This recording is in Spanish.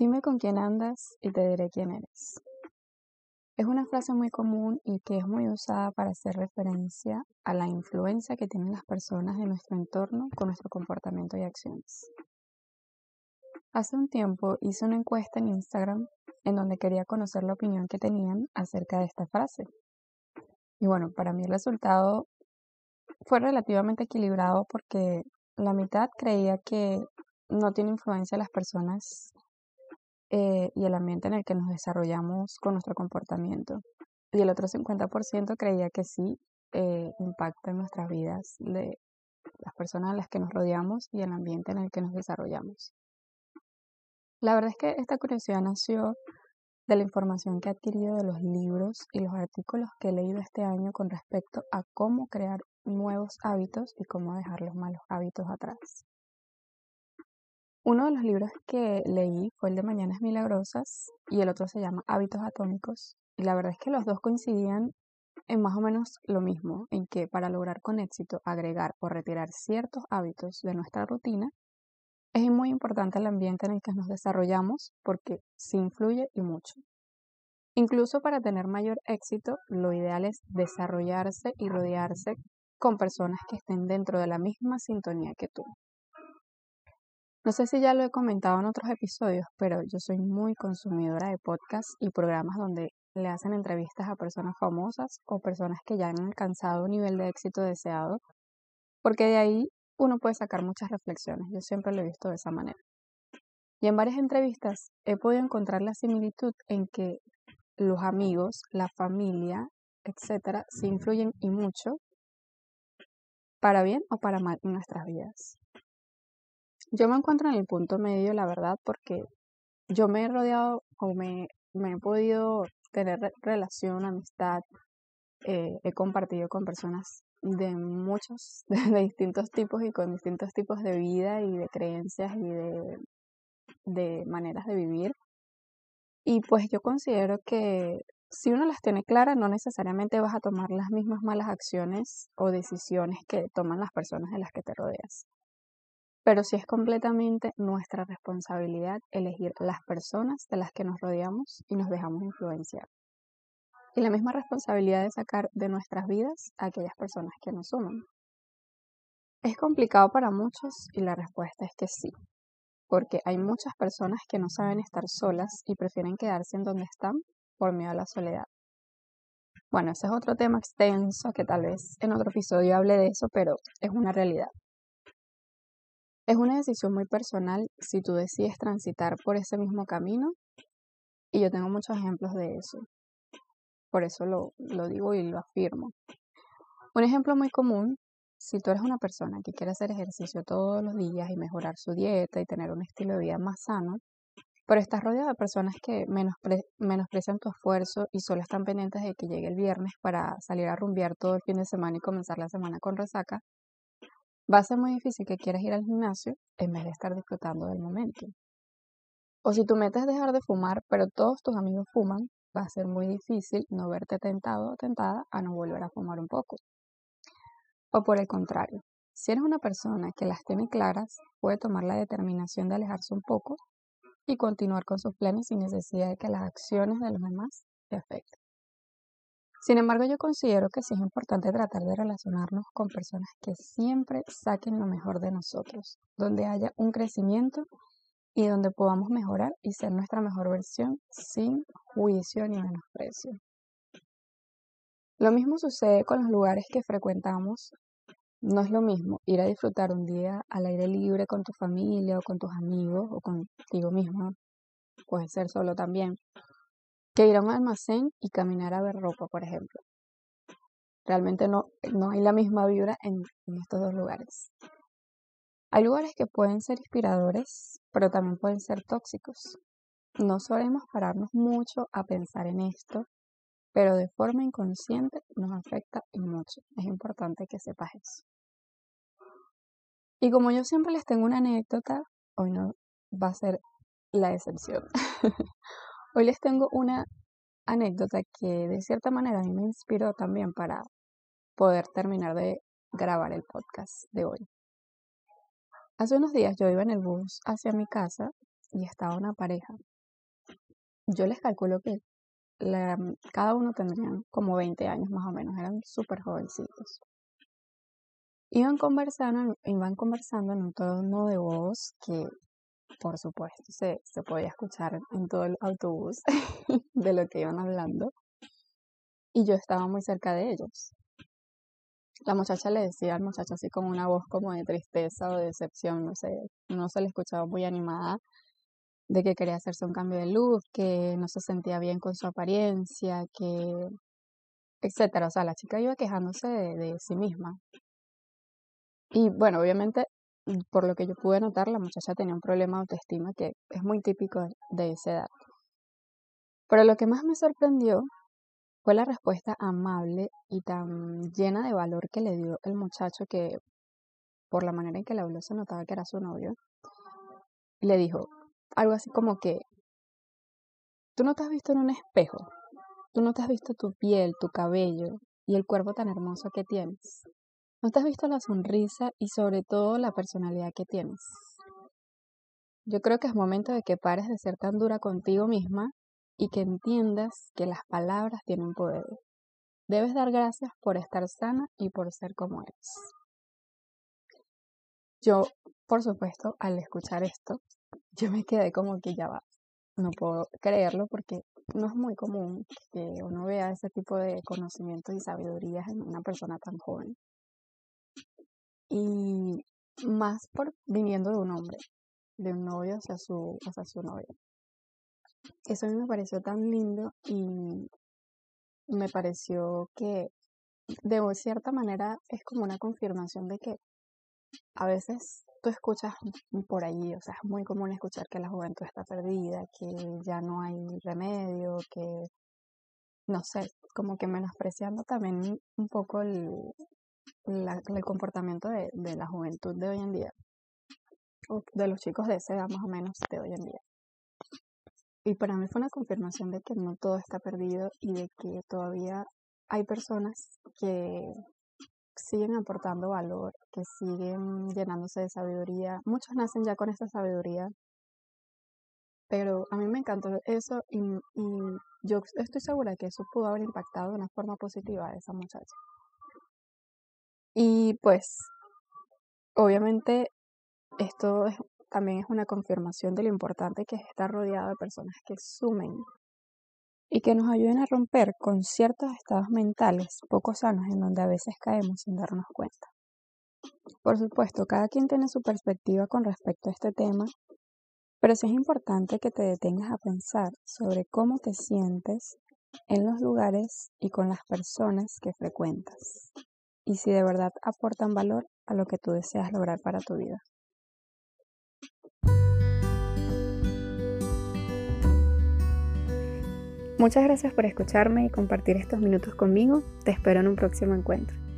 Dime con quién andas y te diré quién eres. Es una frase muy común y que es muy usada para hacer referencia a la influencia que tienen las personas de nuestro entorno con nuestro comportamiento y acciones. Hace un tiempo hice una encuesta en Instagram en donde quería conocer la opinión que tenían acerca de esta frase. Y bueno, para mí el resultado fue relativamente equilibrado porque la mitad creía que no tiene influencia las personas eh, y el ambiente en el que nos desarrollamos con nuestro comportamiento. Y el otro 50% creía que sí eh, impacta en nuestras vidas de las personas a las que nos rodeamos y el ambiente en el que nos desarrollamos. La verdad es que esta curiosidad nació de la información que he adquirido de los libros y los artículos que he leído este año con respecto a cómo crear nuevos hábitos y cómo dejar los malos hábitos atrás. Uno de los libros que leí fue el de Mañanas Milagrosas y el otro se llama Hábitos Atómicos. Y la verdad es que los dos coincidían en más o menos lo mismo, en que para lograr con éxito agregar o retirar ciertos hábitos de nuestra rutina, es muy importante el ambiente en el que nos desarrollamos porque sí influye y mucho. Incluso para tener mayor éxito, lo ideal es desarrollarse y rodearse con personas que estén dentro de la misma sintonía que tú. No sé si ya lo he comentado en otros episodios, pero yo soy muy consumidora de podcasts y programas donde le hacen entrevistas a personas famosas o personas que ya han alcanzado un nivel de éxito deseado, porque de ahí uno puede sacar muchas reflexiones. Yo siempre lo he visto de esa manera. Y en varias entrevistas he podido encontrar la similitud en que los amigos, la familia, etcétera, se influyen y mucho para bien o para mal en nuestras vidas. Yo me encuentro en el punto medio, la verdad, porque yo me he rodeado o me, he podido tener relación, amistad, eh, he compartido con personas de muchos, de, distintos tipos y con distintos tipos de vida y de creencias y de, de maneras de vivir. Y pues yo considero que si uno las tiene claras, no necesariamente vas a tomar las mismas malas acciones o decisiones que toman las personas de las que te rodeas pero sí es completamente nuestra responsabilidad elegir las personas de las que nos rodeamos y nos dejamos influenciar. Y la misma responsabilidad de sacar de nuestras vidas a aquellas personas que nos suman. Es complicado para muchos y la respuesta es que sí, porque hay muchas personas que no saben estar solas y prefieren quedarse en donde están por miedo a la soledad. Bueno, ese es otro tema extenso que tal vez en otro episodio hable de eso, pero es una realidad. Es una decisión muy personal si tú decides transitar por ese mismo camino y yo tengo muchos ejemplos de eso. Por eso lo, lo digo y lo afirmo. Un ejemplo muy común, si tú eres una persona que quiere hacer ejercicio todos los días y mejorar su dieta y tener un estilo de vida más sano, pero estás rodeado de personas que menosprecian tu esfuerzo y solo están pendientes de que llegue el viernes para salir a rumbear todo el fin de semana y comenzar la semana con resaca, va a ser muy difícil que quieras ir al gimnasio en vez de estar disfrutando del momento. O si tu meta es dejar de fumar, pero todos tus amigos fuman, va a ser muy difícil no verte tentado o tentada a no volver a fumar un poco. O por el contrario, si eres una persona que las tiene claras, puede tomar la determinación de alejarse un poco y continuar con sus planes sin necesidad de que las acciones de los demás te afecten. Sin embargo, yo considero que sí es importante tratar de relacionarnos con personas que siempre saquen lo mejor de nosotros, donde haya un crecimiento y donde podamos mejorar y ser nuestra mejor versión sin juicio ni menosprecio. Lo mismo sucede con los lugares que frecuentamos. No es lo mismo ir a disfrutar un día al aire libre con tu familia o con tus amigos o contigo mismo, puede ser solo también, ir a un almacén y caminar a ver ropa, por ejemplo. Realmente no, no hay la misma vibra en, estos dos lugares. Hay lugares que pueden ser inspiradores, pero también pueden ser tóxicos. No solemos pararnos mucho a pensar en esto, pero de forma inconsciente nos afecta mucho. Es importante que sepas eso. Y como yo siempre les tengo una anécdota, hoy no va a ser la excepción. Hoy les tengo una anécdota que de cierta manera a mí me inspiró también para poder terminar de grabar el podcast de hoy. Hace unos días yo iba en el bus hacia mi casa y estaba una pareja yo les calculo que cada uno tendrían como 20 años más o menos, eran súper jovencitos. Iban conversando, iban conversando en un tono de voz que, por supuesto, se, se podía escuchar en todo el autobús de lo que iban hablando. Y yo estaba muy cerca de ellos. La muchacha le decía al muchacho así con una voz como de tristeza o de decepción, no sé, no se le escuchaba muy animada de que quería hacerse un cambio de look, que no se sentía bien con su apariencia, que etcétera. O sea, la chica iba quejándose de, sí misma. Y bueno, obviamente, por lo que yo pude notar, la muchacha tenía un problema de autoestima que es muy típico de esa edad. Pero lo que más me sorprendió fue la respuesta amable y tan llena de valor que le dio el muchacho que, por la manera en que le habló, se notaba que era su novio. Le dijo algo así como que, tú no te has visto en un espejo, tú no te has visto tu piel, tu cabello y el cuerpo tan hermoso que tienes. No te has visto la sonrisa y sobre todo la personalidad que tienes. Yo creo que es momento de que pares de ser tan dura contigo misma y que entiendas que las palabras tienen poder. Debes dar gracias por estar sana y por ser como eres. Yo, por supuesto, al escuchar esto, yo me quedé como que ya va. No puedo creerlo porque no es muy común que uno vea ese tipo de conocimientos y sabidurías en una persona tan joven. Y más por viniendo de un hombre, de un novio hacia su, hacia su novia. Eso a mí me pareció tan lindo y me pareció que de cierta manera es como una confirmación de que a veces tú escuchas por allí, o sea, es muy común escuchar que la juventud está perdida, que ya no hay remedio, que no sé, como que menospreciando también un poco el, el comportamiento de, de la juventud de hoy en día, o de los chicos de esa edad más o menos de hoy en día. Y para mí fue una confirmación de que no todo está perdido y de que todavía hay personas que siguen aportando valor, que siguen llenándose de sabiduría. Muchos nacen ya con esta sabiduría, pero a mí me encantó eso y, y yo estoy segura que eso pudo haber impactado de una forma positiva a esa muchacha. Y pues, obviamente, esto es también es una confirmación de lo importante que es estar rodeado de personas que sumen y que nos ayuden a romper con ciertos estados mentales poco sanos en donde a veces caemos sin darnos cuenta. Por supuesto, cada quien tiene su perspectiva con respecto a este tema, pero sí es importante que te detengas a pensar sobre cómo te sientes en los lugares y con las personas que frecuentas y si de verdad aportan valor a lo que tú deseas lograr para tu vida. Muchas gracias por escucharme y compartir estos minutos conmigo. Te espero en un próximo encuentro.